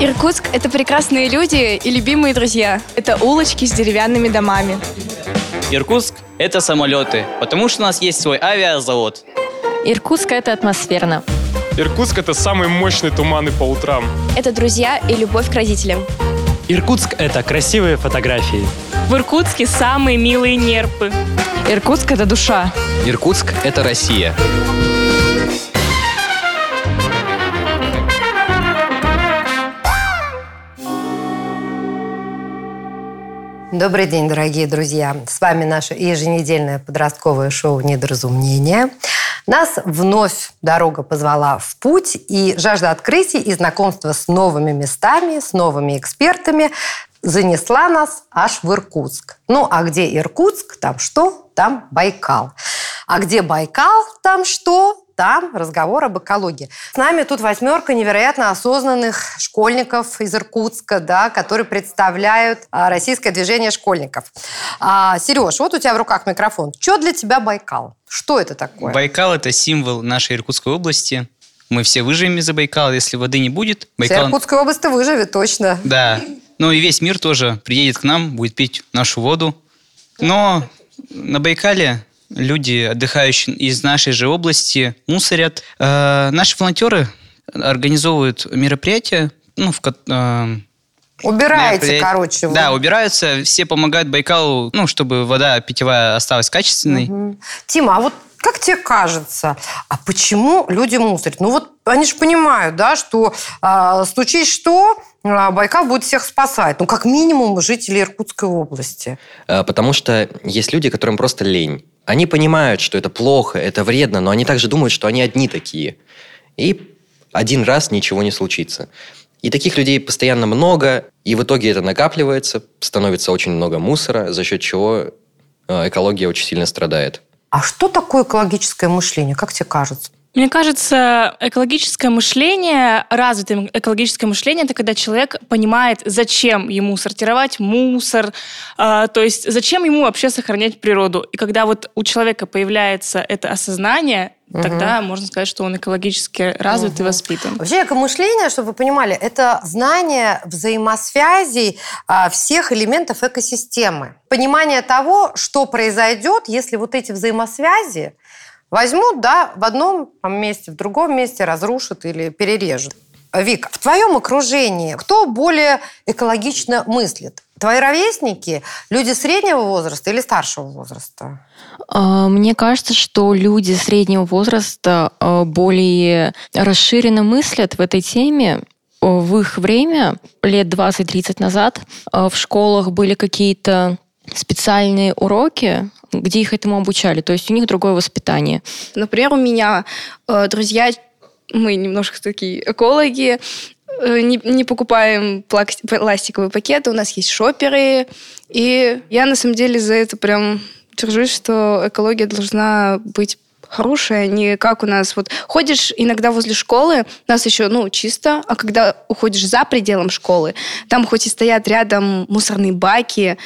Иркутск – это прекрасные люди и любимые друзья. Это улочки с деревянными домами. Иркутск – это самолеты, потому что у нас есть свой авиазавод. Иркутск – это атмосферно. Иркутск – это самые мощные туманы по утрам. Это друзья и любовь к родителям. Иркутск – это красивые фотографии. В Иркутске самые милые нерпы. Иркутск – это душа. Иркутск – это Россия. Добрый день, дорогие друзья! С вами наше еженедельное подростковое шоу «Недоразумение». Нас вновь дорога позвала в путь, и жажда открытий и знакомства с новыми местами, с новыми экспертами занесла нас аж в Иркутск. Ну, а где Иркутск, там что? Там Байкал. А где Байкал, там что? Там разговор об экологии. С нами тут восьмерка невероятно осознанных школьников из Иркутска, да, которые представляют а, российское движение школьников. А, Сереж, вот у тебя в руках микрофон. Что для тебя Байкал? Что это такое? Байкал – это символ нашей Иркутской области. Мы все выживем из-за Байкала, если воды не будет. Байкал... Вся Иркутская область выживет, точно. Да. Ну и весь мир тоже приедет к нам, будет пить нашу воду. Но на Байкале люди, отдыхающие из нашей же области, мусорят. Э, наши волонтеры организовывают мероприятия, ну, в, э, Убираете, короче. Вы. Да, убираются, все помогают Байкалу, ну, чтобы вода питьевая осталась качественной. Угу. Тима, а вот как тебе кажется, а почему люди мусорят? Ну вот они же понимают, да, что э, случись что, а, Байкал будет всех спасать. Ну, как минимум, жители Иркутской области. Э, потому что есть люди, которым просто лень. Они понимают, что это плохо, это вредно, но они также думают, что они одни такие. И один раз ничего не случится. И таких людей постоянно много, и в итоге это накапливается, становится очень много мусора, за счет чего э, экология очень сильно страдает. А что такое экологическое мышление, как тебе кажется? Мне кажется, экологическое мышление, развитое экологическое мышление, это когда человек понимает, зачем ему сортировать мусор, э, то есть зачем ему вообще сохранять природу. И когда вот у человека появляется это осознание, угу. тогда можно сказать, что он экологически развит угу. и воспитан. Вообще экомышление, чтобы вы понимали, это знание взаимосвязей а, всех элементов экосистемы. Понимание того, что произойдет, если вот эти взаимосвязи Возьмут, да, в одном месте, в другом месте разрушат или перережут. Вик, в твоем окружении кто более экологично мыслит? Твои ровесники, люди среднего возраста или старшего возраста? А, мне кажется, что люди среднего возраста а, более расширенно мыслят в этой теме. В их время, лет 20-30 назад, а, в школах были какие-то специальные уроки, где их этому обучали. То есть у них другое воспитание. Например, у меня э, друзья, мы немножко такие экологи, э, не, не покупаем пластиковые пакеты, у нас есть шоперы. И я на самом деле за это прям держусь, что экология должна быть хорошая, не как у нас. Вот ходишь иногда возле школы, у нас еще, ну, чисто, а когда уходишь за пределом школы, там хоть и стоят рядом мусорные баки,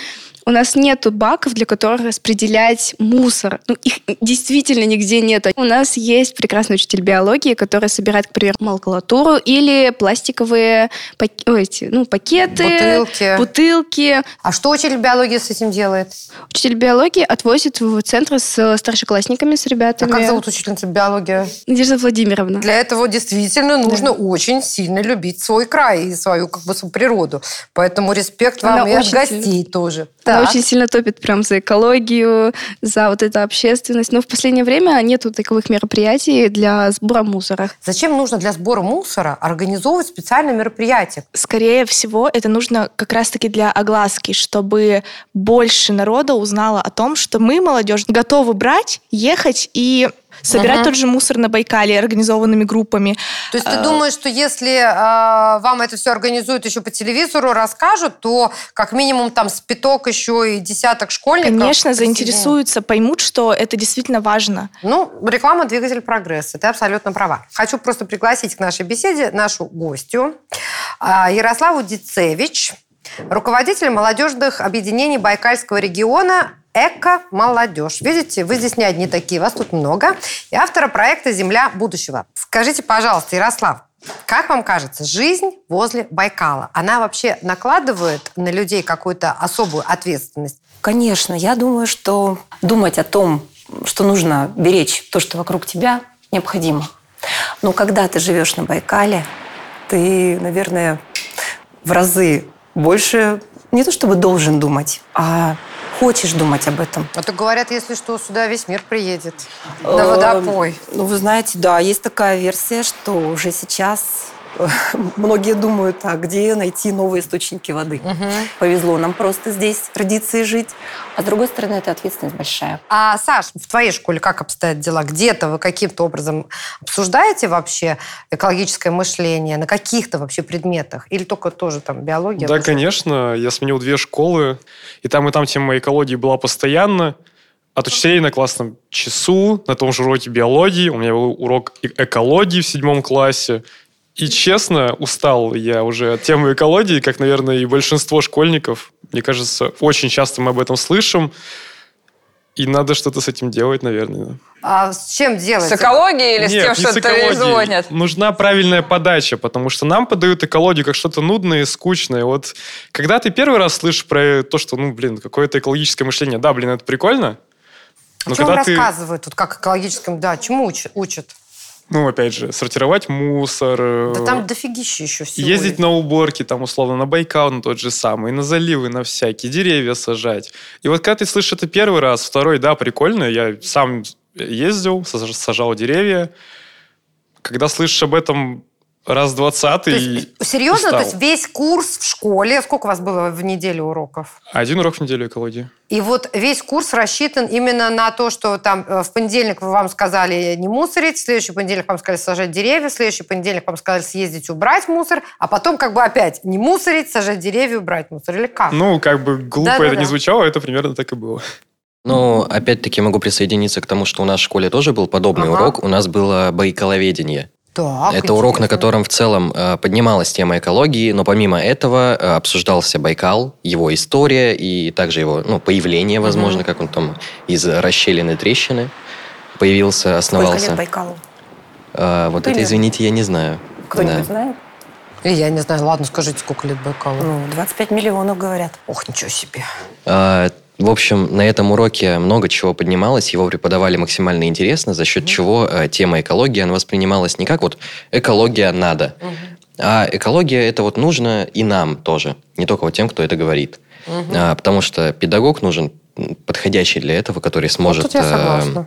у нас нету баков, для которых распределять мусор. Ну, их действительно нигде нет. У нас есть прекрасный учитель биологии, который собирает, к примеру, макулатуру или пластиковые пак... эти, ну, пакеты, бутылки. бутылки. А что учитель биологии с этим делает? Учитель биологии отвозит в центр с старшеклассниками, с ребятами. А как зовут учительницу биологии? Надежда Владимировна. Для этого действительно нужно да. очень сильно любить свой край и свою как бы природу. Поэтому респект вам Она и от гостей сильно. тоже. Так. Она очень сильно топит прям за экологию, за вот эту общественность. Но в последнее время нету таковых мероприятий для сбора мусора. Зачем нужно для сбора мусора организовывать специальное мероприятие? Скорее всего, это нужно как раз-таки для огласки, чтобы больше народа узнало о том, что мы, молодежь, готовы брать, ехать и собирать uh-huh. тот же мусор на Байкале организованными группами. То есть ты uh, думаешь, что если э, вам это все организуют еще по телевизору, расскажут, то как минимум там спиток еще и десяток школьников? Конечно, заинтересуются, поймут, что это действительно важно. Ну, реклама – двигатель прогресса. Ты абсолютно права. Хочу просто пригласить к нашей беседе нашу гостью э, Ярославу Дицевич, руководитель молодежных объединений Байкальского региона «Эко-молодежь». Видите, вы здесь не одни такие, вас тут много. И автора проекта «Земля будущего». Скажите, пожалуйста, Ярослав, как вам кажется, жизнь возле Байкала, она вообще накладывает на людей какую-то особую ответственность? Конечно, я думаю, что думать о том, что нужно беречь то, что вокруг тебя, необходимо. Но когда ты живешь на Байкале, ты, наверное, в разы больше не то чтобы должен думать, а хочешь думать об этом. А то говорят, если что, сюда весь мир приедет на водопой. Ну, вы знаете, да, есть такая версия, что уже сейчас многие думают, а где найти новые источники воды. Угу. Повезло нам просто здесь родиться и жить. А с другой стороны, это ответственность большая. А, Саш, в твоей школе как обстоят дела? Где-то вы каким-то образом обсуждаете вообще экологическое мышление? На каких-то вообще предметах? Или только тоже там биология? Да, конечно. Я сменил две школы, и там и там тема экологии была постоянно. От учителей на классном часу, на том же уроке биологии. У меня был урок экологии в седьмом классе. И честно, устал я уже от темы экологии, как, наверное, и большинство школьников. Мне кажется, очень часто мы об этом слышим. И надо что-то с этим делать, наверное. А с чем делать? С экологией или Нет, с тем, не что с экологией. звонят? Нужна правильная подача, потому что нам подают экологию как что-то нудное и скучное. Вот когда ты первый раз слышишь про то, что, ну, блин, какое-то экологическое мышление, да, блин, это прикольно. Но Чем когда ты... рассказывают тут, как экологическим, да, чему учат? Ну, опять же, сортировать мусор. э, Да там дофигища еще всего. Ездить на уборки, там, условно, на Байкал, на тот же самый, на заливы, на всякие, деревья сажать. И вот когда ты слышишь это первый раз, второй, да, прикольно, я сам ездил, саж- сажал деревья. Когда слышишь об этом раз двадцатый, есть, серьезно? устал. То есть весь курс в школе, сколько у вас было в неделю уроков? один урок в неделю экологии. И вот весь курс рассчитан именно на то, что там э, в понедельник вы вам сказали не мусорить, в следующий понедельник вам сказали сажать деревья, в следующий понедельник вам сказали съездить убрать мусор, а потом как бы опять не мусорить, сажать деревья, убрать мусор. Или как? Ну, как бы глупо Да-да-да. это не звучало, это примерно так и было. Ну, опять-таки могу присоединиться к тому, что у нас в школе тоже был подобный Ага. урок. У нас было байкаловедение. Так, Это урок, на котором в целом э, поднималась тема экологии, но помимо этого э, обсуждался Байкал, его история и также его ну, появление, возможно, как он там из расщелины трещины появился, Сколько основался. лет Байкалу? Э, вот это, Примерно. извините, я не знаю. Кто-нибудь Да. знает? И я не знаю, ладно, скажите, сколько лет Байкалу? Ну, 25 миллионов, говорят. Ох, ничего себе. А, В общем, на этом уроке много чего поднималось, его преподавали максимально интересно, за счет чего э, тема экологии, она воспринималась не как вот экология надо, а экология это вот нужно и нам тоже, не только вот тем, кто это говорит. А, потому что педагог нужен подходящий для этого, который сможет я э,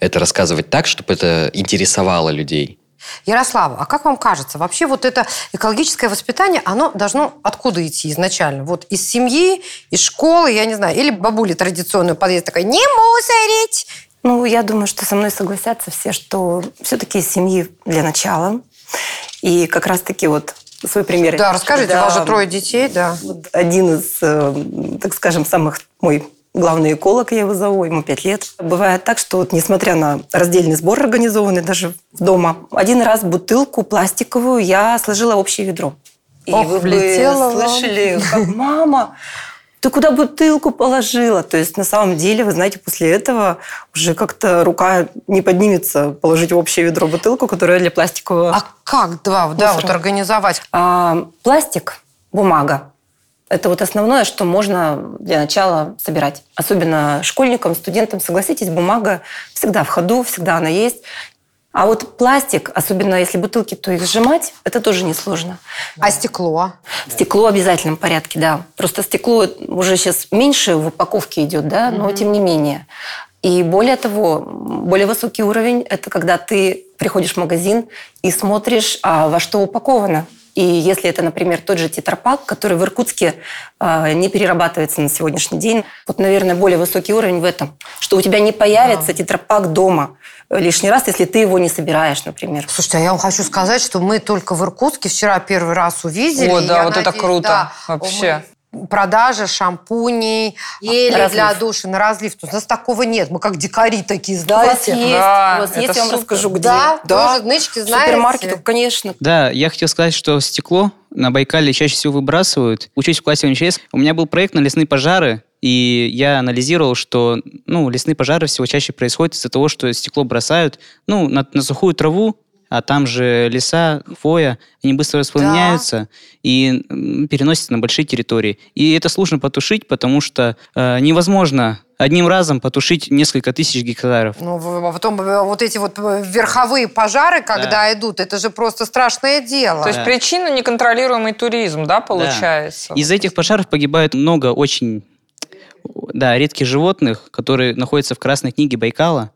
это рассказывать так, чтобы это интересовало людей. Ярослава, а как вам кажется, вообще вот это экологическое воспитание, оно должно откуда идти изначально? Вот из семьи, из школы, я не знаю, или бабули традиционную подъезд такая, не мусорить! Ну, я думаю, что со мной согласятся все, что все-таки из семьи для начала. И как раз-таки вот свой пример. Да, расскажите, Да, у вас же трое детей, да. вот один из, э, так скажем, самых мой главный эколог, я его зову, ему пять лет. Бывает так, что вот несмотря на раздельный сбор организованный даже дома, один раз бутылку пластиковую я сложила в общее ведро. И Ох, вы влетела вам. слышали, как мама, ты куда бутылку положила? То есть на самом деле, вы знаете, после этого уже как-то рука не поднимется положить в общее ведро бутылку, которая для пластикового А как, да, да, вот организовать? а, пластик, бумага. Это вот основное, что можно для начала собирать. Особенно школьникам, студентам, согласитесь, бумага всегда в ходу, всегда она есть. А вот пластик, особенно если бутылки, то их сжимать, это тоже несложно. А стекло? Стекло в обязательном порядке, да. Просто стекло уже сейчас меньше в упаковке идет, да, но тем не менее. И более того, более высокий уровень – это когда ты приходишь в магазин и смотришь, а, во что упаковано. И если это, например, тот же тетрапак, который в Иркутске а, не перерабатывается на сегодняшний день, вот, наверное, более высокий уровень в этом, что у тебя не появится тетрапак дома лишний раз, если ты его не собираешь, например. Слушайте, а я вам хочу сказать, что мы только в Иркутске вчера первый раз увидели. О, да, вот это надеюсь, круто. да, Вообще. мы- Продажа шампуней, разлив. для душа на разлив. У нас такого нет. Мы как дикари такие, У вас знаете. есть, Да, у вас это есть, я вам супер. расскажу, где. Да, тоже нычки, В знаете. супермаркетах, конечно. Да, я хотел сказать, что стекло на Байкале чаще всего выбрасывают. Учусь в классе МЧС. У меня был проект на лесные пожары. И я анализировал, что ну, лесные пожары всего чаще происходят из-за того, что стекло бросают ну, на, на сухую траву, а там же леса, хвоя, они быстро воспламеняются и м, переносятся на большие территории. И это сложно потушить, потому что э, невозможно одним разом потушить несколько тысяч гектаров. Ну, а потом вот эти вот э, верховые пожары, когда идут, это же просто страшное дело. То есть Да. причина неконтролируемый туризм, да, получается? Из этих пожаров погибает много очень да, редких животных, которые находятся в Красной книге Байкала.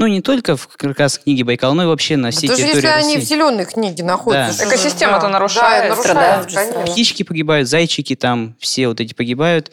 Ну, не только в Красной книге Байкала, но и вообще на всей Даже территории если они России. в зеленой книге находятся. Да. Экосистема-то да. нарушается. Да, конечно. Птички погибают, зайчики там, все вот эти погибают.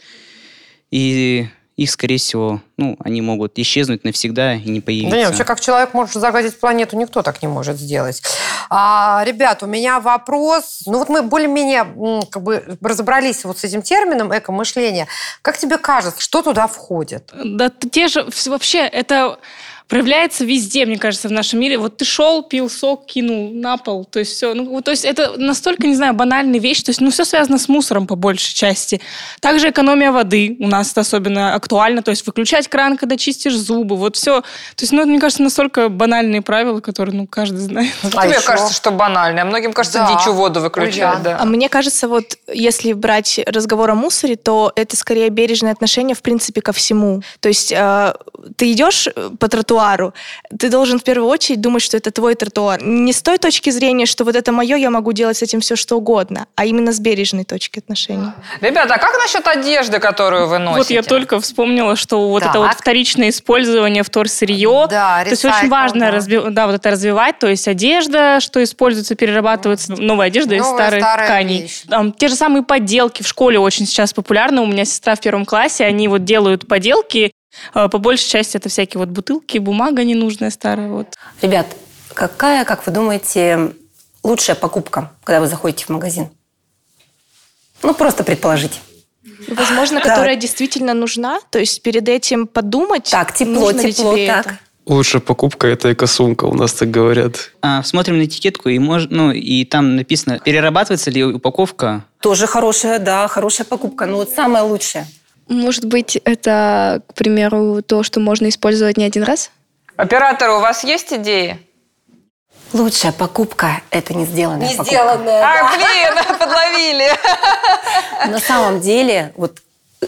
И их, скорее всего, ну, они могут исчезнуть навсегда и не появиться. Да нет, вообще как человек может загадить планету, никто так не может сделать. А, ребят, у меня вопрос. Ну вот мы более-менее как бы разобрались вот с этим термином эко-мышление. Как тебе кажется, что туда входит? Да те же, вообще, это проявляется везде, мне кажется, в нашем мире. Вот ты шел, пил сок, кинул на пол, то есть все. Ну, вот, то есть это настолько, не знаю, банальная вещь, то есть, ну, все связано с мусором по большей части. Также экономия воды у нас это особенно актуально, то есть выключать кран, когда чистишь зубы, вот все. То есть, ну, это, мне кажется, настолько банальные правила, которые, ну, каждый знает. А Тебе еще? кажется, что банально, а многим кажется, Да. дичью воду выключать. Ульяна. Да. А мне кажется, вот если брать разговор о мусоре, то это скорее бережное отношение, в принципе, ко всему. То есть э, ты идешь по тротуару, ты должен в первую очередь думать, что это твой тротуар. Не с той точки зрения, что вот это мое, я могу делать с этим все, что угодно, а именно с бережной точки отношения. Ребята, а как насчет одежды, которую вы носите? Вот я только вспомнила, что вот это вот Так. вторичное использование вторсырье. Да, То есть очень важно да. разви- да, вот это развивать, то есть одежда, что используется, перерабатывается, новая одежда из Новая старых старая тканей. вещь. Там, те же самые поделки в школе очень сейчас популярны. У меня сестра в первом классе, они вот делают поделки. Э, По большей части это всякие вот бутылки, бумага ненужная старая. Вот. Ребят, какая, как вы думаете, лучшая покупка, когда вы заходите в магазин? Ну, просто предположите. Возможно, Да. которая действительно нужна, то есть перед этим подумать, Так, тепло, тепло, так. это. Лучшая покупка – это эко-сумка, у нас так говорят. А, смотрим на этикетку, и, мож, ну, и там написано, перерабатывается ли упаковка. Тоже хорошая, да, хорошая покупка. Но вот самая лучшая. Может быть, это, к примеру, то, что можно использовать не один раз? Операторы, у вас есть идеи? Лучшая покупка – это не сделанная покупка. А, блин, подловили. На самом деле, вот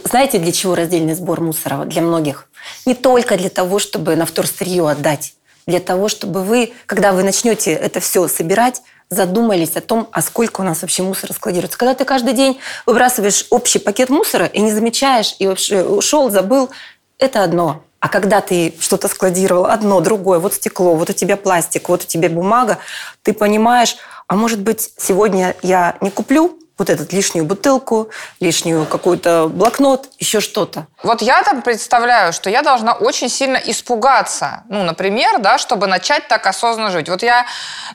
знаете, для чего раздельный сбор мусора для многих? Не только для того, чтобы на вторсырье отдать. Для того, чтобы вы, когда вы начнете это все собирать, задумались о том, а сколько у нас вообще мусора складируется. Когда ты каждый день выбрасываешь общий пакет мусора и не замечаешь, и вообще ушел, забыл, это одно. А когда ты что-то складировал, одно, другое, вот стекло, вот у тебя пластик, вот у тебя бумага, ты понимаешь, а может быть, сегодня я не куплю вот эту лишнюю бутылку, лишнюю какой-то блокнот, еще что-то. Вот я там представляю, что я должна очень сильно испугаться. Ну, например, да, чтобы начать так осознанно жить. Вот я,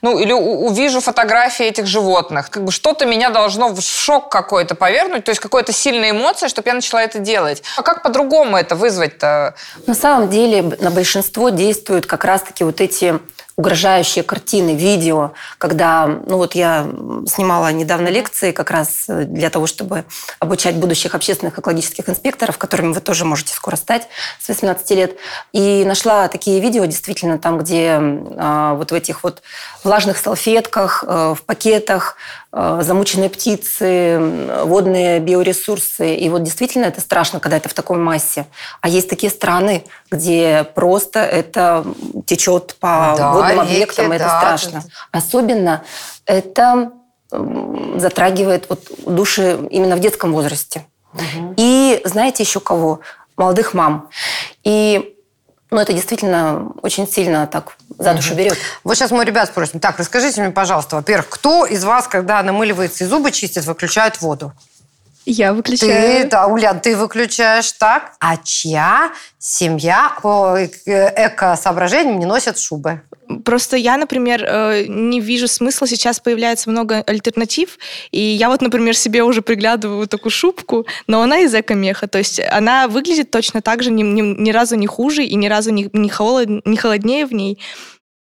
ну, или увижу фотографии этих животных. Как бы что-то меня должно в шок какой-то повернуть, то есть какая-то сильная эмоция, чтобы я начала это делать. А как по-другому это вызвать-то? На самом деле на большинство действуют как раз-таки вот эти угрожающие картины, видео, когда, ну вот я снимала недавно лекции как раз э, для того, чтобы обучать будущих общественных экологических инспекторов, которыми вы тоже можете скоро стать с 18 лет, и нашла такие видео действительно там, где а, вот в этих вот влажных салфетках, э, в пакетах э, замученные птицы, водные биоресурсы. И вот действительно это страшно, когда это в такой массе. А есть такие страны, где просто это течет по Да, водным реки, объектам, и это да, страшно. Особенно это затрагивает вот души именно в детском возрасте. И знаете еще кого? Молодых мам. И ну, это действительно очень сильно так за душу берет. Вот сейчас мы ребят спросим. Так, расскажите мне, пожалуйста, во-первых, кто из вас, когда намыливается и зубы чистит, выключает воду? Я выключаю. Ты, да, Улян, ты выключаешь так. А чья семья по э- эко-соображениям не носят шубы? Просто я, например, э, не вижу смысла. Сейчас появляется много альтернатив. И я вот, например, себе уже приглядываю такую шубку, но она из эко-меха. То есть она выглядит точно так же, ни, ни- ни разу не хуже и ни разу не, не, холод, не холоднее в ней.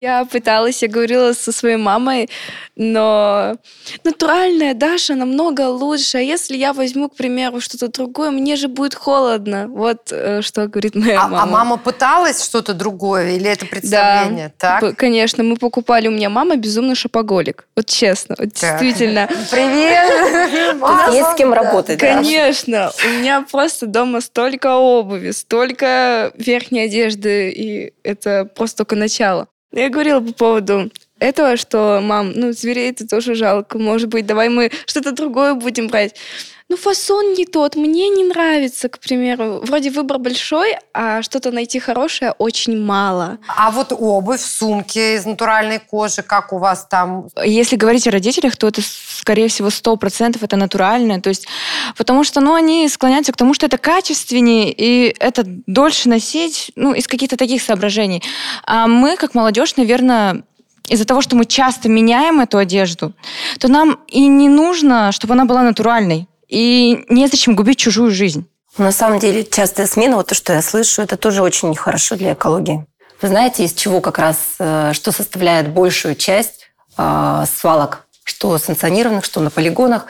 Я пыталась, я говорила со своей мамой, но натуральная Даша намного лучше. А если я возьму, к примеру, что-то другое, мне же будет холодно. Вот э, что говорит моя А, мама. а мама пыталась что-то другое или это представление? Да, Так? конечно, мы покупали. У меня мама безумно шопоголик. Вот честно, вот Так. действительно. Привет! Есть с кем работать. Конечно, у меня просто дома столько обуви, столько верхней одежды, и это просто только начало. Я говорила по поводу этого, что, мам, ну, зверей это тоже жалко, может быть, давай мы что-то другое будем брать. Ну, фасон не тот, мне не нравится, к примеру. Вроде выбор большой, а что-то найти хорошее очень мало. А вот обувь, сумки из натуральной кожи, как у вас там? Если говорить о родителях, то это, скорее всего, 100% это натуральное. То есть, потому что, ну, они склоняются к тому, что это качественнее, и это дольше носить, ну, из каких-то таких соображений. А мы, как молодежь, наверное, из-за того, что мы часто меняем эту одежду, то нам и не нужно, чтобы она была натуральной. И незачем губить чужую жизнь. На самом деле, частая смена, вот то, что я слышу, это тоже очень нехорошо для экологии. Вы знаете, из чего как раз, э, что составляет большую часть э, свалок, что санкционированных, что на полигонах?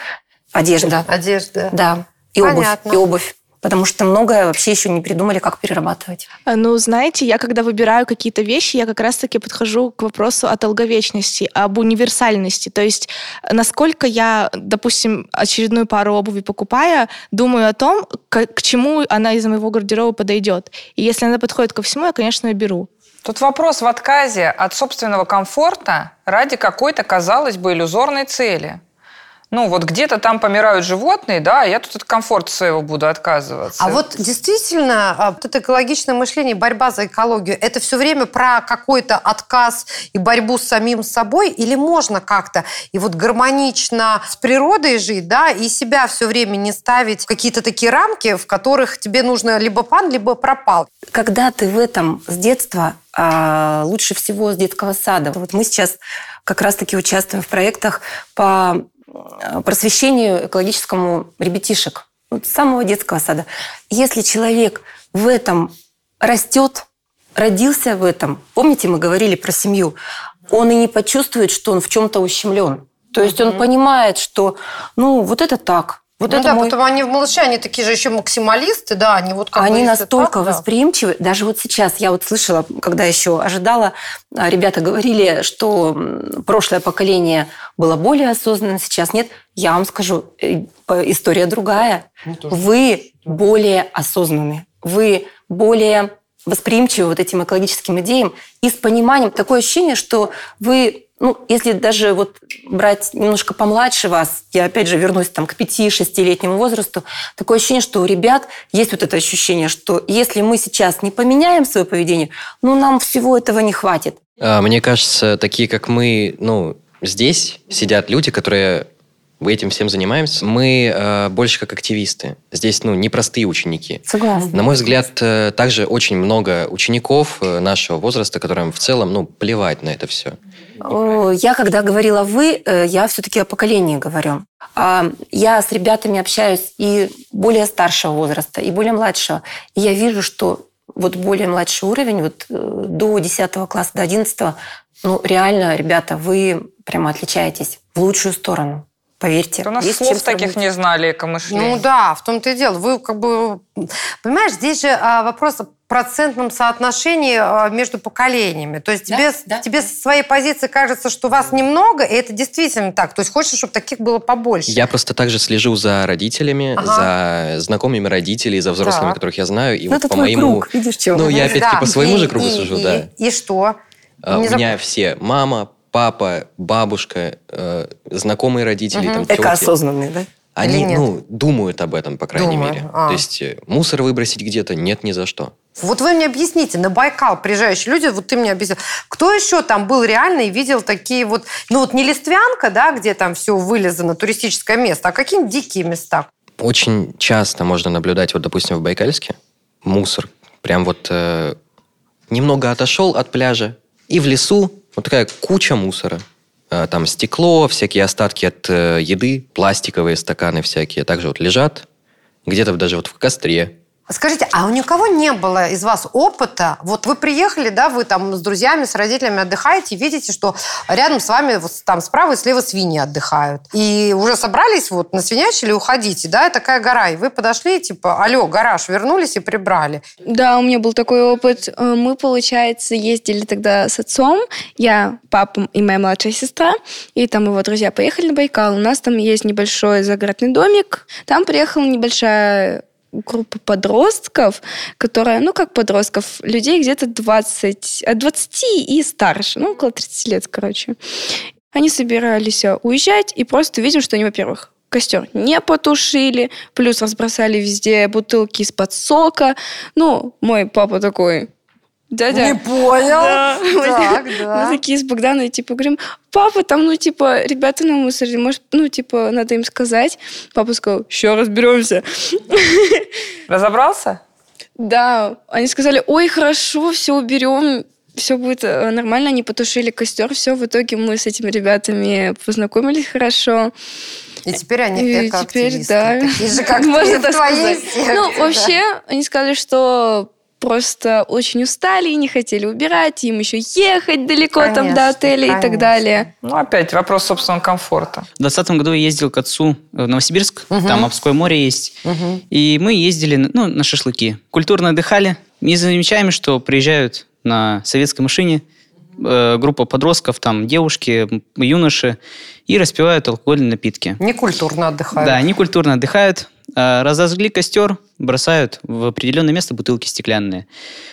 Одежда. Одежда. Да. И обувь. Понятно. И обувь. Потому что многое вообще еще не придумали, как перерабатывать. А, Ну, знаете, я когда выбираю какие-то вещи, я как раз-таки подхожу к вопросу о долговечности, об универсальности. То есть, насколько я, допустим, очередную пару обуви покупая, думаю о том, к, к чему она из моего гардероба подойдет. И если она подходит ко всему, я, конечно, ее беру. Тут вопрос в отказе от собственного комфорта ради какой-то, казалось бы, иллюзорной цели. Ну, вот где-то там помирают животные, да, я тут от комфорта своего буду отказываться. А вот действительно, а, вот это экологичное мышление, борьба за экологию, это все время про какой-то отказ и борьбу с самим собой? Или можно как-то и вот гармонично с природой жить, да, и себя все время не ставить в какие-то такие рамки, в которых тебе нужно либо пан, либо пропал? Когда ты в этом с детства, а лучше всего с детского сада. Вот мы сейчас как раз-таки участвуем в проектах по просвещению экологическому ребятишек. Вот с самого детского сада. Если человек в этом растет, родился в этом, помните, мы говорили про семью, он и не почувствует, что он в чем-то ущемлен. То есть он понимает, что, ну, вот это так, вот ну это да, мой потом они в малыше, они такие же еще максималисты, да, они вот как бы, они настолько так, да. восприимчивы. Даже вот сейчас я вот слышала, когда еще ожидала, а, ребята говорили, что прошлое поколение было более осознанным, сейчас нет. Я вам скажу, э, история другая. Вы более осознанны, вы более восприимчивы вот этим экологическим идеям и с пониманием. Такое ощущение, что вы, ну, если даже вот брать немножко помладше вас, я опять же вернусь там к 5-6-летнему возрасту, такое ощущение, что у ребят есть вот это ощущение, что если мы сейчас не поменяем свое поведение, ну, нам всего этого не хватит. А, Мне кажется, такие, как мы, ну, здесь сидят люди, которые этим всем занимаемся. Мы э, больше как активисты. Здесь, ну, непростые ученики. Согласна. На мой взгляд, э, также очень много учеников э, нашего возраста, которым в целом, ну, плевать на это все. Я, когда говорила «вы», э, я все-таки о поколении говорю. А, Я с ребятами общаюсь и более старшего возраста, и более младшего. И я вижу, что вот более младший уровень, вот э, до 10 класса, до 11, ну, реально, ребята, вы прямо отличаетесь в лучшую сторону. Поверьте. У нас Есть слов таких сравнить. не знали экомышления. Ну да, в том-то и дело. Вы как бы... Понимаешь, здесь же а, вопрос процентном соотношении а, между поколениями. То есть Да, тебе, да, тебе да. со своей позиции кажется, что вас немного, и это действительно так. То есть хочешь, чтобы таких было побольше. Я просто также слежу за родителями, Ага. за знакомыми родителей, за взрослыми, Так. которых я знаю. И Ну, вот это по твой моему... круг, видишь, чего? Ну, я опять-таки Да. по своему И- же кругу и- сужу, и- да. И что? А, Не У зап- меня все мама, папа, бабушка, э, знакомые родители, там, тети. Экоосознанные, да? Они, ну, думают об этом, по крайней Думают, мере. а. То есть э, мусор выбросить где-то нет ни за что. Вот вы мне объясните, на Байкал приезжающие люди, вот ты мне объяснил, кто еще там был реально и видел такие вот, ну вот не Листвянка, да, где там все вылезано, туристическое место, а какие-нибудь дикие места? Очень часто можно наблюдать, вот, допустим, в Байкальске, мусор прям вот э, немного отошел от пляжа, и в лесу вот такая куча мусора. Э, там стекло, всякие остатки от э, еды, пластиковые стаканы всякие также вот лежат, где-то даже вот в костре Скажите, а у никого не было из вас опыта? Вот вы приехали, да, вы там с друзьями, с родителями отдыхаете, видите, что рядом с вами вот там справа и слева свиньи отдыхают. И уже собрались вот на свинячили уходите, да, и такая гора. И вы подошли, типа, алло, гараж, вернулись и прибрали. Да, у меня был такой опыт. Э, Мы, получается, ездили тогда с отцом, я, папа и моя младшая сестра, и там его друзья поехали на Байкал. У нас там есть небольшой загородный домик. Там приехала небольшая группа подростков, которая, ну, как подростков, людей где-то 20, от 20 и старше, ну, около 30 лет, короче. Они собирались э, уезжать, и просто видим, что они, во-первых, костер не потушили, плюс разбросали везде бутылки из-под сока. Ну, мой папа такой, дядя... Не понял. Да. Так, Мы да. такие с Богданой, типа, говорим, папа, там, ну, типа, ребята на мусоре, может, ну, типа, надо им сказать. Папа сказал, еще разберемся. Разобрался? Да, они сказали, ой, хорошо, все уберем, все будет э, нормально. Они потушили костер, все. В итоге мы с этими ребятами познакомились хорошо. И теперь они И теперь, да. Такие же, как Можно ты в твоей сказать. Ну, да. вообще, они сказали, что просто очень устали и не хотели убирать, им еще ехать далеко там до Конечно, отеля и так конечно. далее. Ну, опять вопрос собственного комфорта. В 2020 году я ездил к отцу в Новосибирск, Мгм. там Обское море есть. И мы ездили ну, на шашлыки. Культурно отдыхали. Не замечаем, что приезжают на советской машине э, группа подростков, там девушки, юноши, и распивают алкогольные напитки. Некультурно отдыхают. Да, они культурно отдыхают, разожгли костер, бросают в определенное место бутылки стеклянные.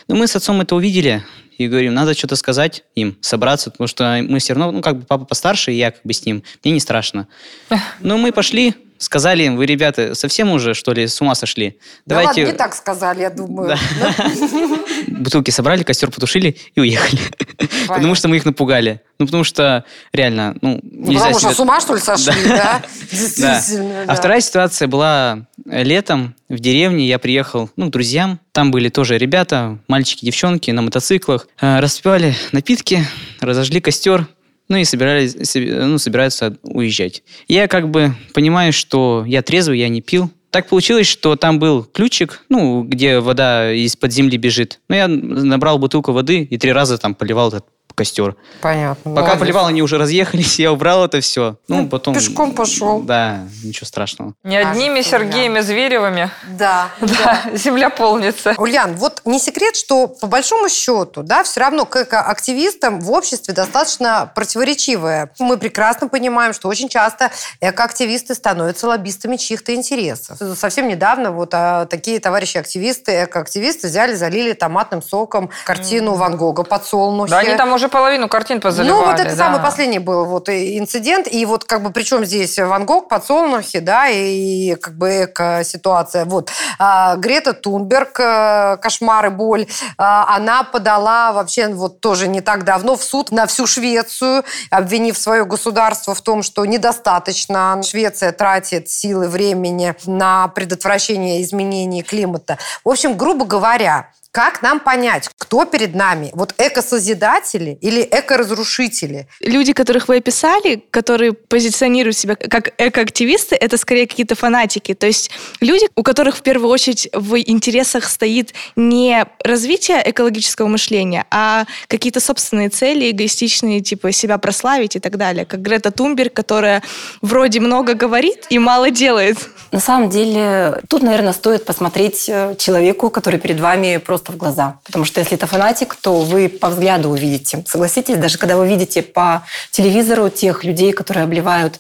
Но мы с отцом это увидели и говорим, надо что-то сказать им, собраться, потому что мы все равно, ну, как бы папа постарше, и я как бы с ним, мне не страшно. Но мы пошли, сказали им, вы, ребята, совсем уже, что ли, с ума сошли? Да ладно, не так сказали, я думаю. бутылки собрали, костер потушили и уехали. Потому что мы их напугали. Ну, потому что реально, ну, Ну, нельзя потому что себя- с ума, что ли, сошли, да? Да. Действительно, А вторая ситуация была летом в деревне. Я приехал ну, к друзьям. Там были тоже ребята, мальчики, девчонки на мотоциклах. Э, Распивали напитки, разожгли костер. Ну и собирались, ну, собираются уезжать. Я как бы понимаю, что я трезвый, я не пил. Так получилось, что там был ключик, ну, где вода из-под земли бежит. Ну, я набрал бутылку воды и три раза там поливал этот костер. Понятно. Пока молодец. поливал, они уже разъехались, я убрал это все. Ну, потом... Пешком пошел. Да, ничего страшного. Не одними Сергеями Зверевыми. Да, да. Земля полнится. Ульян, вот не секрет, что по большому счету, да, все равно к экоактивистам в обществе достаточно противоречивое. Мы прекрасно понимаем, что очень часто экоактивисты становятся лоббистами чьих-то интересов. Совсем недавно вот а, такие товарищи-активисты, экоактивисты взяли, залили томатным соком картину Ван Гога «Подсолнухи». Да они там уже половину картин позаливали. Ну, вот это да. самый последний был вот инцидент. И вот как бы причем здесь Ван Гог, подсолнухи, да, и как бы эко-ситуация. Вот. А, Грета Тунберг, э, кошмар и боль, а, она подала вообще вот тоже не так давно в суд на всю Швецию, обвинив свое государство в том, что недостаточно Швеция тратит силы времени на предотвращение изменений климата. В общем, грубо говоря, как нам понять, кто перед нами? Вот эко-созидатели или эко-разрушители? Люди, которых вы описали, которые позиционируют себя как экоактивисты, это скорее какие-то фанатики. То есть люди, у которых в первую очередь в интересах стоит не развитие экологического мышления, а какие-то собственные цели, эгоистичные, типа себя прославить и так далее. Как Грета Тунберг, которая вроде много говорит и мало делает. На самом деле, тут, наверное, стоит посмотреть э, человеку, который перед вами просто в глаза. Потому что если это фанатик, то вы по взгляду увидите. Согласитесь, даже когда вы видите по телевизору тех людей, которые обливают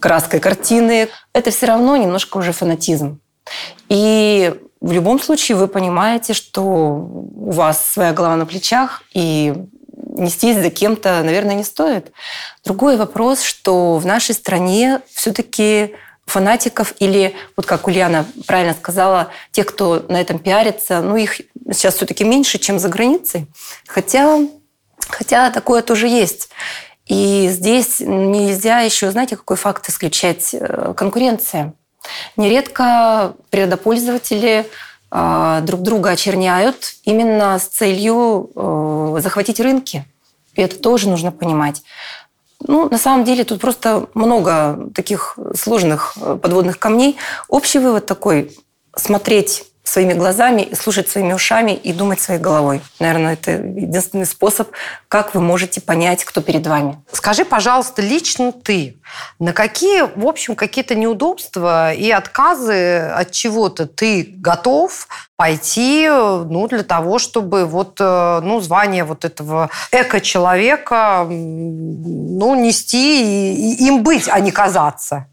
краской картины, это все равно немножко уже фанатизм. И в любом случае вы понимаете, что у вас своя голова на плечах, и нестись за кем-то, наверное, не стоит. Другой вопрос, что в нашей стране все-таки фанатиков или, вот как Ульяна правильно сказала, тех, кто на этом пиарится, ну, их сейчас все-таки меньше, чем за границей. Хотя, хотя такое тоже есть. И здесь нельзя еще, знаете, какой факт исключать? Э, Конкуренция. Нередко природопользователи э, друг друга очерняют именно с целью э, захватить рынки. И это тоже нужно понимать. Ну, на самом деле тут просто много таких сложных э, подводных камней. Общий вывод такой – смотреть своими глазами, слушать своими ушами и думать своей головой. Наверное, это единственный способ, как вы можете понять, кто перед вами. Скажи, пожалуйста, лично ты, на какие, в общем, какие-то неудобства и отказы от чего-то ты готов пойти, ну, для того, чтобы вот, э, ну, звание вот этого эко-человека, ну, нести и, и им быть, а не казаться?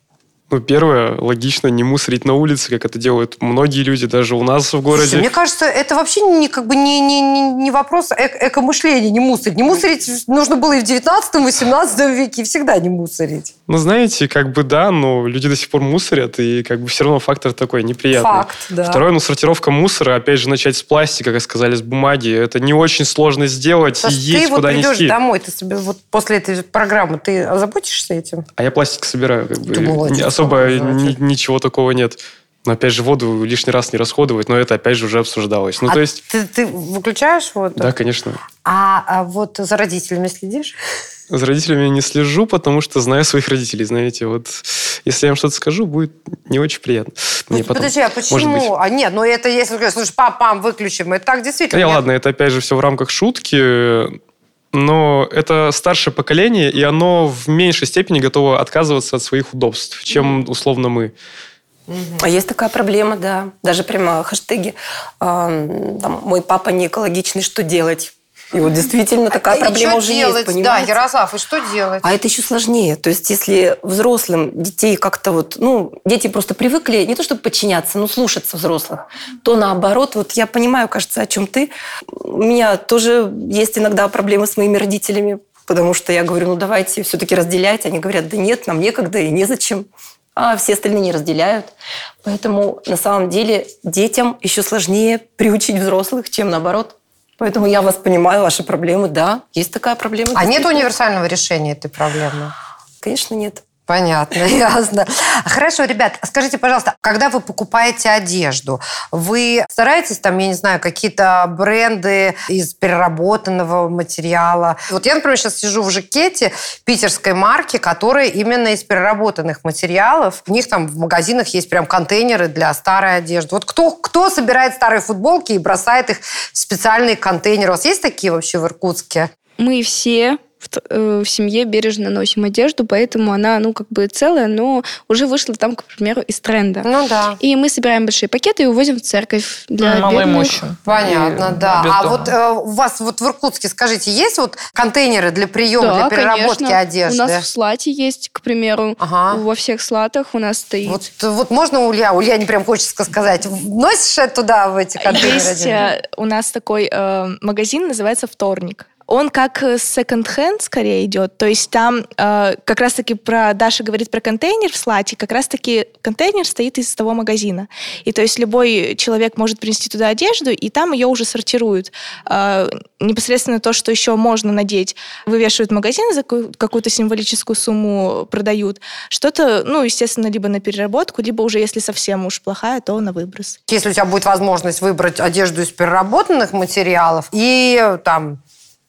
Ну, первое, логично не мусорить на улице, как это делают многие люди, даже у нас в городе. Слушай, мне кажется, это вообще не, как бы не, не, не, вопрос эко эко-мышления, не мусорить. Не мусорить нужно было и в 19-18 веке, и всегда не мусорить. Ну, знаете, как бы да, но люди до сих пор мусорят, и как бы все равно фактор такой неприятный. Факт, да. Второе, ну, сортировка мусора, опять же, начать с пластика, как сказали, с бумаги, это не очень сложно сделать, Саш, и есть ты вот придешь нести. домой, ты себе вот после этой программы, ты озаботишься этим? А я пластик собираю, как бы. Ты молодец, особо ни- ничего такого нет. Но опять же, воду лишний раз не расходовать, но это опять же уже обсуждалось. Ну, а то есть, ты, ты выключаешь воду? да, конечно. А, а вот за родителями следишь? За родителями не слежу, потому что знаю своих родителей, знаете. Вот если я им что-то скажу, будет не очень приятно. Мне потом. Подожди, а Может быть. почему? А нет, ну это если слушай, пап, мам, выключим. Это так действительно. Нет. ладно, это опять же все в рамках шутки, но это старшее поколение, и оно в меньшей степени готово отказываться от своих удобств, чем условно мы. А есть такая проблема, да. Даже прямо хэштеги там, «Мой папа не экологичный, что делать?» И вот действительно такая И проблема уже делать? есть, Да, понимаете? Ярослав, и что делать? А это еще сложнее. То есть, если взрослым детей как-то вот, ну, дети просто привыкли не то чтобы подчиняться, но слушаться взрослых, то наоборот, вот я понимаю, кажется, о чем ты. У меня тоже есть иногда проблемы с моими родителями, потому что я говорю, ну, давайте все-таки разделять. Они говорят, да нет, нам некогда и незачем. А все остальные не разделяют. Поэтому на самом деле детям еще сложнее приучить взрослых, чем наоборот. Поэтому я вас понимаю, ваши проблемы, да, есть такая проблема. А нет универсального решения этой проблемы? Конечно, нет. Понятно, ясно. Хорошо, ребят, скажите, пожалуйста, когда вы покупаете одежду, вы стараетесь там, я не знаю, какие-то бренды из переработанного материала? Вот я, например, сейчас сижу в жакете питерской марки, которая именно из переработанных материалов. У них там в магазинах есть прям контейнеры для старой одежды. Вот кто, кто собирает старые футболки и бросает их в специальные контейнеры? У вас есть такие вообще в Иркутске? Мы все в, э, в семье бережно носим одежду, поэтому она, ну, как бы целая, но уже вышла там, к примеру, из тренда. Ну да. И мы собираем большие пакеты и увозим в церковь для бедных. Понятно, И да. без А вот э, у вас вот в Иркутске, скажите, есть вот контейнеры для приема, Да, для переработки конечно. одежды? У нас в слате есть, к примеру, во всех слатах у нас стоит. Вот, вот можно у Улья? Ульяне прям хочется сказать. Носишь это туда, в эти контейнеры? Есть э, у нас такой э, магазин, называется «Вторник». Он как э, секонд-хенд скорее идет. То есть там э, как раз-таки про... Даша говорит про контейнер в слате. Как раз-таки контейнер стоит из того магазина. И то есть любой человек может принести туда одежду, и там ее уже сортируют. Э, непосредственно то, что еще можно надеть, вывешивают в магазин, за ку- какую-то символическую сумму продают. Что-то, ну, естественно, либо на переработку, либо уже, если совсем уж плохая, то на выброс. Если у тебя будет возможность выбрать одежду из переработанных материалов и там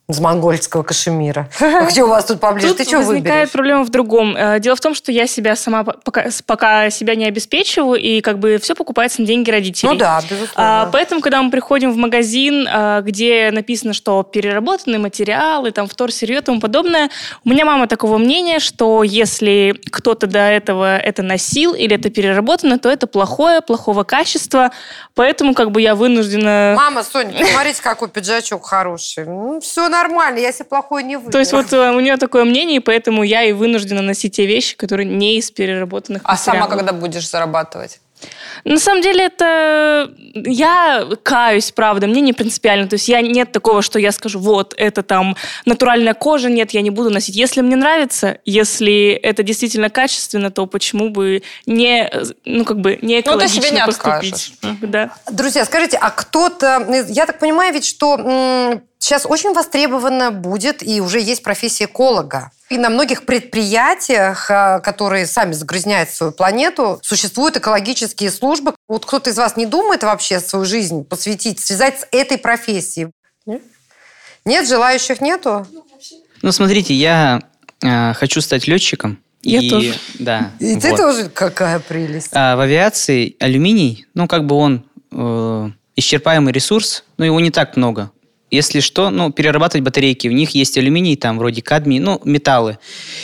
из монгольского кашемира. Где у вас тут поближе? Тут Ты что возникает выберешь? проблема в другом. Э, Дело в том, что я себя сама по- пока, пока себя не обеспечиваю, и как бы все покупается на деньги родителей. Ну да, безусловно. А, поэтому, когда мы приходим в магазин, а, где написано, что переработанные материалы, там вторсырье и тому подобное, у меня мама такого мнения, что если кто-то до этого это носил или это переработано, то это плохое, плохого качества. Поэтому как бы я вынуждена... Мама, Соня, посмотрите, какой пиджачок хороший. Ну, все нормально, я себе плохой не выберу. То есть вот э, у нее такое мнение, и поэтому я и вынуждена носить те вещи, которые не из переработанных А сама когда будешь зарабатывать? На самом деле это... Я каюсь, правда, мне не принципиально. То есть я нет такого, что я скажу, вот, это там натуральная кожа, нет, я не буду носить. Если мне нравится, если это действительно качественно, то почему бы не, ну, как бы, не Ну, ты себе экологично не поступить? Да. Друзья, скажите, а кто-то... Я так понимаю ведь, что м, сейчас очень востребовано будет, и уже есть профессия эколога. И на многих предприятиях, а, которые сами загрязняют свою планету, существуют экологические службы. Вот кто-то из вас не думает вообще свою жизнь посвятить, связать с этой профессией? Нет? Нет, желающих нету? Ну, смотрите, я э, хочу стать летчиком. Я и, тоже. Да. И ты вот. тоже какая прелесть. А в авиации алюминий, ну, как бы он э, исчерпаемый ресурс, но его не так много. Если что, ну, перерабатывать батарейки. В них есть алюминий, там, вроде кадмий, ну, металлы,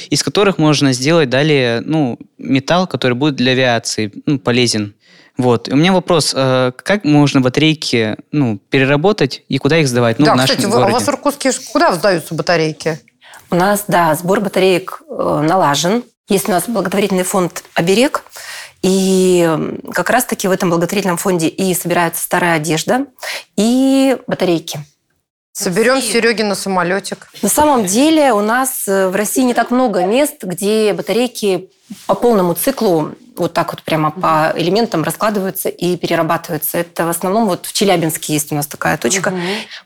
из которых можно сделать далее, ну, металл, который будет для авиации ну, полезен. Вот. И у меня вопрос, э, как можно батарейки ну, переработать и куда их сдавать? Ну, да, в нашем кстати, городе. у вас в Иркутске куда сдаются батарейки? У нас, да, сбор батареек э, налажен. Есть у нас благотворительный фонд «Оберег», и как раз-таки в этом благотворительном фонде и собирается старая одежда, и батарейки. Соберем Сереги на самолетик. На самом деле у нас э, в России не так много мест, где батарейки по полному циклу вот так вот прямо по элементам раскладываются и перерабатываются. Это в основном вот в Челябинске есть у нас такая точка. Угу.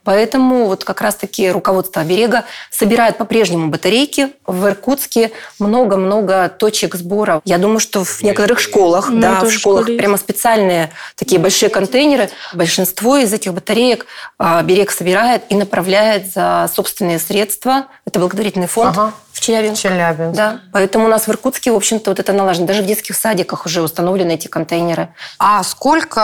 Поэтому вот как раз-таки руководство оберега собирает по-прежнему батарейки. В Иркутске много-много точек сбора. Я думаю, что в некоторых школах, ну, да, в школах прямо специальные такие большие контейнеры. Большинство из этих батареек оберег собирает и направляет за собственные средства. Это благотворительный фонд. Ага в Челябинск. Челябинск. Да. Поэтому у нас в Иркутске, в общем-то, вот это налажено. Даже в детских садиках уже установлены эти контейнеры. А сколько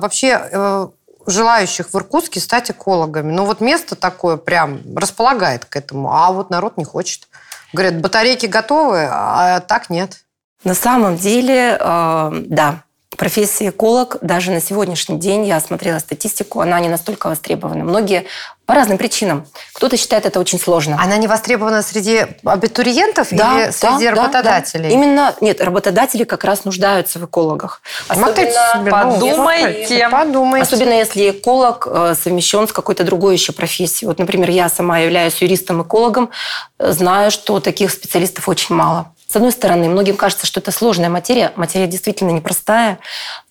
э, вообще э, желающих в Иркутске стать экологами? Ну вот место такое прям располагает к этому, а вот народ не хочет. Говорят, батарейки готовы, а так нет. На самом деле, э, да, профессия эколог даже на сегодняшний день, я смотрела статистику, она не настолько востребована. Многие по разным причинам. Кто-то считает это очень сложно. Она не востребована среди абитуриентов да, или среди да, работодателей? Да, Именно, нет, работодатели как раз нуждаются в экологах. Особенно, себе, подумайте. подумайте. Особенно если эколог э, совмещен с какой-то другой еще профессией. Вот, например, я сама являюсь юристом-экологом, э, знаю, что таких специалистов очень мало. С одной стороны, многим кажется, что это сложная материя. Материя действительно непростая,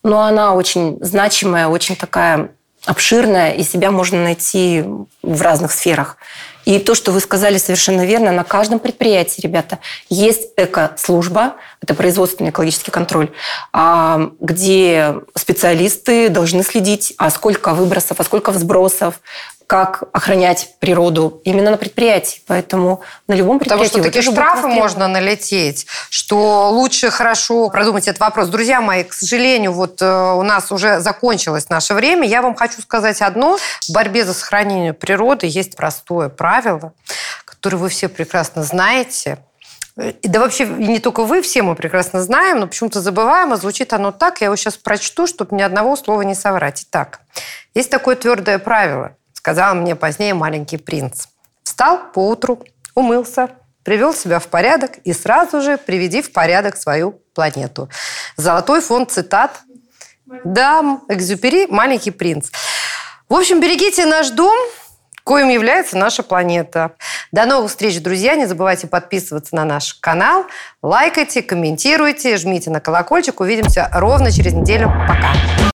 но она очень значимая, очень такая обширная, и себя можно найти в разных сферах. И то, что вы сказали совершенно верно, на каждом предприятии, ребята, есть эко-служба, это производственный экологический контроль, а, где специалисты должны следить, а сколько выбросов, а сколько взбросов, как охранять природу именно на предприятии. Поэтому на любом предприятии... Потому что такие штрафы можно налететь, что лучше хорошо продумать этот вопрос. Друзья мои, к сожалению, вот э, у нас уже закончилось наше время. Я вам хочу сказать одно. В борьбе за сохранение природы есть простое правило, которое вы все прекрасно знаете. Да вообще не только вы, все мы прекрасно знаем, но почему-то забываем, а звучит оно так. Я его сейчас прочту, чтобы ни одного слова не соврать. Итак, есть такое твердое правило – сказал мне позднее маленький принц. Встал поутру, умылся, привел себя в порядок и сразу же приведи в порядок свою планету. Золотой фонд цитат. Да, Экзюпери «Маленький принц». В общем, берегите наш дом, коим является наша планета. До новых встреч, друзья. Не забывайте подписываться на наш канал, лайкайте, комментируйте, жмите на колокольчик. Увидимся ровно через неделю. Пока.